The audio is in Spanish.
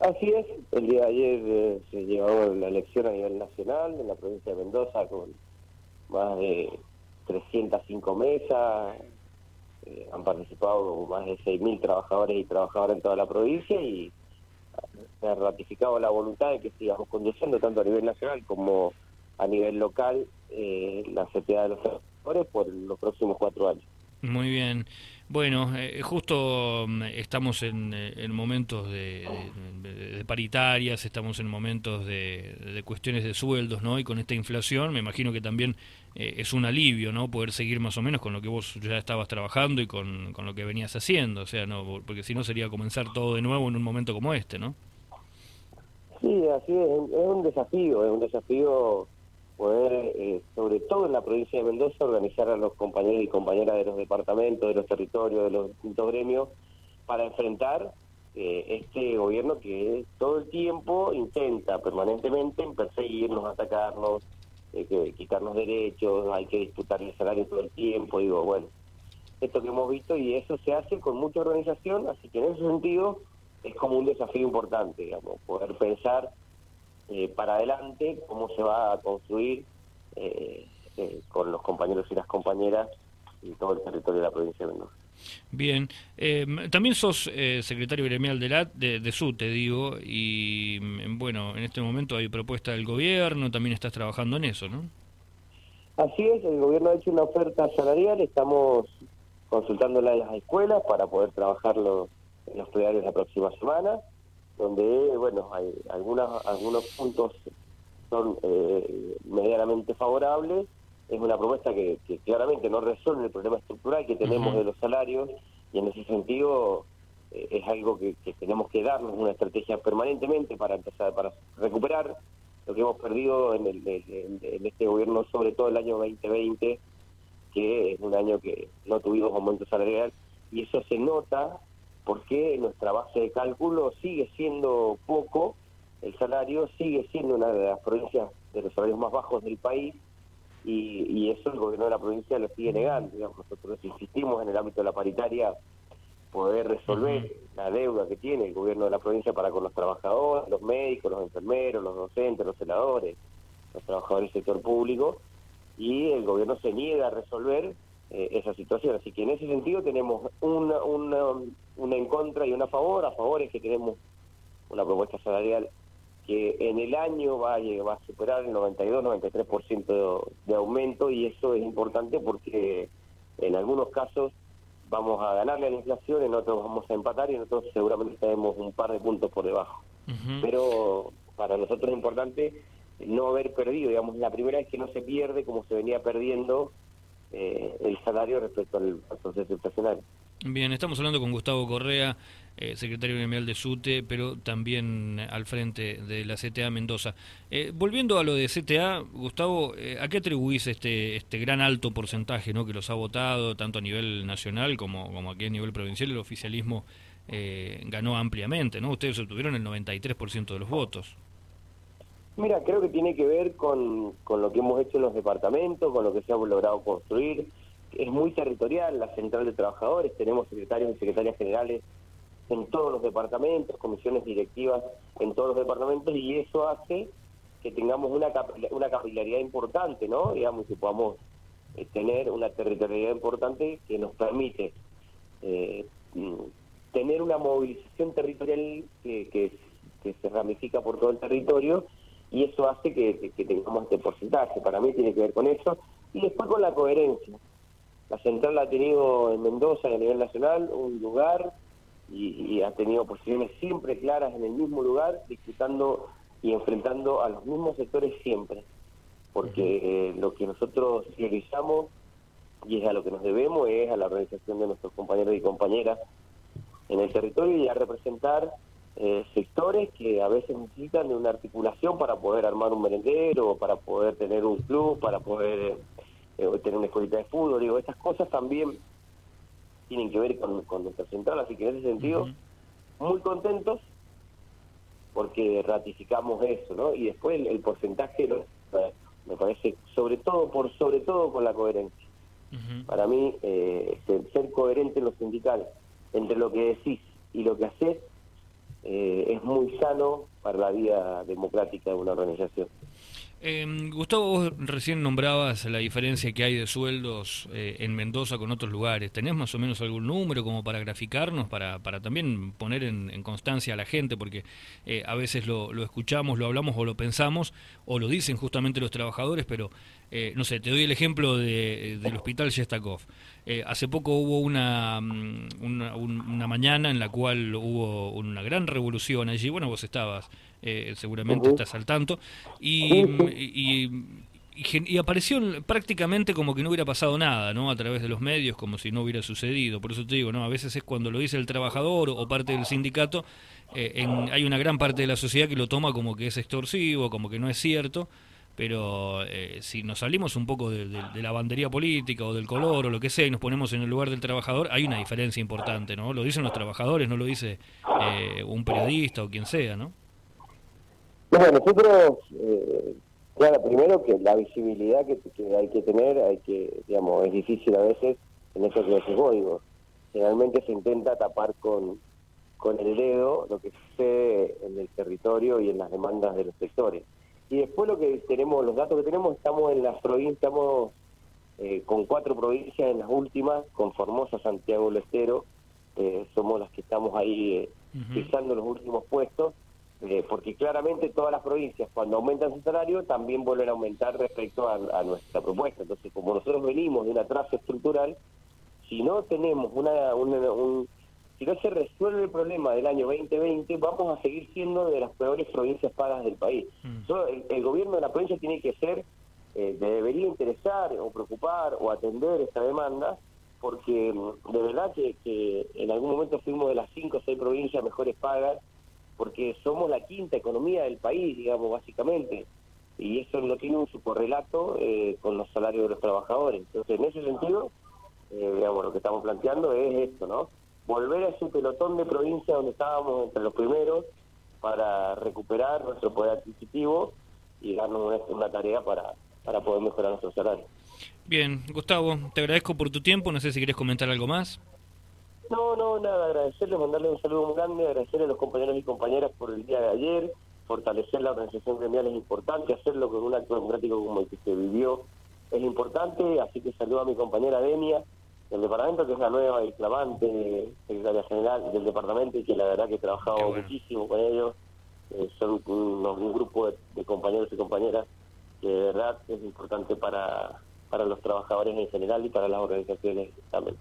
Así es, el día de ayer eh, se llevó la elección a nivel nacional en la provincia de Mendoza con más de 305 mesas, eh, han participado más de 6.000 trabajadores y trabajadoras en toda la provincia y se ha ratificado la voluntad de que sigamos conduciendo tanto a nivel nacional como a nivel local eh, la CTA de los trabajadores por los próximos cuatro años. Muy bien. Bueno, eh, justo mm, estamos en, eh, momentos de, paritarias, estamos en momentos de, cuestiones de sueldos, ¿no? Y con esta inflación, me imagino que también eh, es un alivio, ¿no? Poder seguir más o menos con lo que vos ya estabas trabajando y con, con lo que venías haciendo, o sea, no, porque si no sería comenzar todo de nuevo en un momento como este, ¿no? Sí, así es, es un desafío, es un desafío poder, eh, sobre todo en la provincia de Mendoza, organizar a los compañeros y compañeras de los departamentos, de los territorios, de los distintos gremios, para enfrentar eh, este gobierno que todo el tiempo intenta permanentemente perseguirnos, atacarnos, eh, quitarnos derechos, hay que disputar el salario todo el tiempo, digo, bueno, esto que hemos visto y eso se hace con mucha organización, así que en ese sentido es como un desafío importante, digamos, poder pensar eh, para adelante, cómo se va a construir eh, eh, con los compañeros y las compañeras y todo el territorio de la provincia de Mendoza. Bien, también sos secretario gremial de, la, de, de SUTE, digo, y mm, bueno, en este momento hay propuesta del gobierno, también estás trabajando en eso, ¿no? Así es, el gobierno ha hecho una oferta salarial, estamos consultándola en las escuelas para poder trabajarlo en los plegarios la próxima semana donde, bueno, hay algunas, algunos puntos son eh, medianamente favorables. Es una propuesta que, claramente no resuelve el problema estructural que tenemos de los salarios y en ese sentido eh, es algo que, tenemos que darnos una estrategia permanentemente para empezar, para recuperar lo que hemos perdido en, el, en este gobierno, sobre todo el año 2020, que es un año que no tuvimos aumento salarial y eso se nota porque nuestra base de cálculo sigue siendo poco, el salario sigue siendo una de las provincias de los salarios más bajos del país y, eso el gobierno de la provincia lo sigue negando. Digamos, nosotros insistimos en el ámbito de la paritaria poder resolver la deuda que tiene el gobierno de la provincia para con los trabajadores, los médicos, los enfermeros, los docentes, los senadores, los trabajadores del sector público, y el gobierno se niega a resolver eh, esa situación. Así que en ese sentido tenemos una, una, una en contra y una a favor. A favor es que tenemos una propuesta salarial que en el año va a, va a superar el 92-93% de, de aumento y eso es importante porque en algunos casos vamos a ganarle a la inflación, en otros vamos a empatar y en otros seguramente estaremos un par de puntos por debajo. Pero para nosotros es importante no haber perdido, digamos, la primera vez que no se pierde como se venía perdiendo eh, el salario respecto al, proceso inflacionario. Bien, estamos hablando con Gustavo Correa, eh, secretario gremial de SUTE, pero también al frente de la CTA Mendoza. Eh, volviendo a lo de CTA, Gustavo, ¿a qué atribuís este, este gran alto porcentaje ¿no? que los ha votado, tanto a nivel nacional como, como aquí a nivel provincial? El oficialismo ganó ampliamente, ¿no? Ustedes obtuvieron el 93% de los votos. Mira, creo que tiene que ver con, con lo que hemos hecho en los departamentos, con lo que se ha logrado construir. Es muy territorial la central de trabajadores, tenemos secretarios y secretarias generales en todos los departamentos, comisiones directivas en todos los departamentos y eso hace que tengamos una, una capilaridad importante, ¿no? Digamos, que podamos eh, tener una territorialidad importante que nos permite eh, mm, tener una movilización territorial que, que se ramifica por todo el territorio y eso hace que, tengamos este porcentaje. Para mí tiene que ver con eso. Y después con la coherencia. La central ha tenido en Mendoza a nivel nacional un lugar y, ha tenido posiciones siempre claras en el mismo lugar, disputando y enfrentando a los mismos sectores siempre. Porque eh, lo que nosotros realizamos y es a lo que nos debemos es a la organización de nuestros compañeros y compañeras en el territorio y a representar eh, sectores que a veces necesitan de una articulación para poder armar un merendero, para poder tener un club, para poder eh, tener una escuelita de fútbol. Digo, estas cosas también tienen que ver con, nuestra central, así que en ese sentido, muy contentos porque ratificamos eso, ¿no? Y después el, porcentaje me parece, sobre todo, por sobre todo con la coherencia. Para mí, eh, ser coherente en lo sindical entre lo que decís y lo que haces eh, es muy sano para la vida democrática de una organización. Eh, Gustavo, vos recién nombrabas la diferencia que hay de sueldos eh, en Mendoza con otros lugares. ¿Tenés más o menos algún número como para graficarnos, para, para también poner en, constancia a la gente? Porque eh, a veces lo, escuchamos, lo hablamos o lo pensamos, o lo dicen justamente los trabajadores, pero eh, no sé, te doy el ejemplo de, del hospital Shestakov. hace poco hubo una, mm, una, una mañana en la cual hubo una gran revolución allí. Bueno, vos estabas eh, seguramente estás al tanto, y, y, apareció prácticamente como que no hubiera pasado nada, ¿no? A través de los medios, como si no hubiera sucedido. Por eso te digo, ¿no? A veces es cuando lo dice el trabajador o parte del sindicato, eh, hay una gran parte de la sociedad que lo toma como que es extorsivo, como que no es cierto pero eh, si nos salimos un poco de, la bandería política o del color o lo que sea y nos ponemos en el lugar del trabajador, hay una diferencia importante, ¿no? Lo dicen los trabajadores, no lo dice un periodista o quien sea, ¿no? Bueno, nosotros, eh, claro, primero que la visibilidad que, hay que tener, hay que, digamos, es difícil a veces en eso que digo, generalmente se intenta tapar con, con el dedo lo que sucede en el territorio y en las demandas de los sectores. Y después lo que tenemos, los datos que tenemos, estamos en las provincias, estamos eh, con cuatro provincias en las últimas, con Formosa, Santiago del Estero, eh, somos las que estamos ahí pisando los últimos puestos, eh, porque claramente todas las provincias cuando aumentan su salario también vuelven a aumentar respecto a, nuestra propuesta. Entonces, como nosotros venimos de un atraso estructural, si no tenemos una, un, si no se resuelve el problema del año 2020, vamos a seguir siendo de las peores provincias pagas del país. Mm. el, gobierno de la provincia tiene que ser, eh, debería interesar o preocupar o atender esta demanda, porque mm, de verdad que, que en algún momento fuimos de las cinco o seis provincias mejores pagas porque somos la quinta economía del país, digamos, básicamente, y eso no tiene un subcorrelato eh, con los salarios de los trabajadores. Entonces, en ese sentido, eh, digamos, lo que estamos planteando es esto, ¿no? Volver a ese pelotón de provincias donde estábamos entre los primeros para recuperar nuestro poder adquisitivo y darnos una, tarea para, para poder mejorar nuestro salario. Bien, Gustavo, te agradezco por tu tiempo, no sé si quieres comentar algo más. No, no, nada, agradecerle, mandarle un saludo muy grande, agradecerle a los compañeros y compañeras por el día de ayer, fortalecer la organización gremial es importante, hacerlo con un acto democrático como el que se vivió es importante, así que saludo a mi compañera Denia del departamento, que es la nueva y flamante secretaria general del departamento y que la verdad que he trabajado muchísimo con ellos, eh, son un, grupo de, compañeros y compañeras que de verdad es importante para, para los trabajadores en general y para las organizaciones también.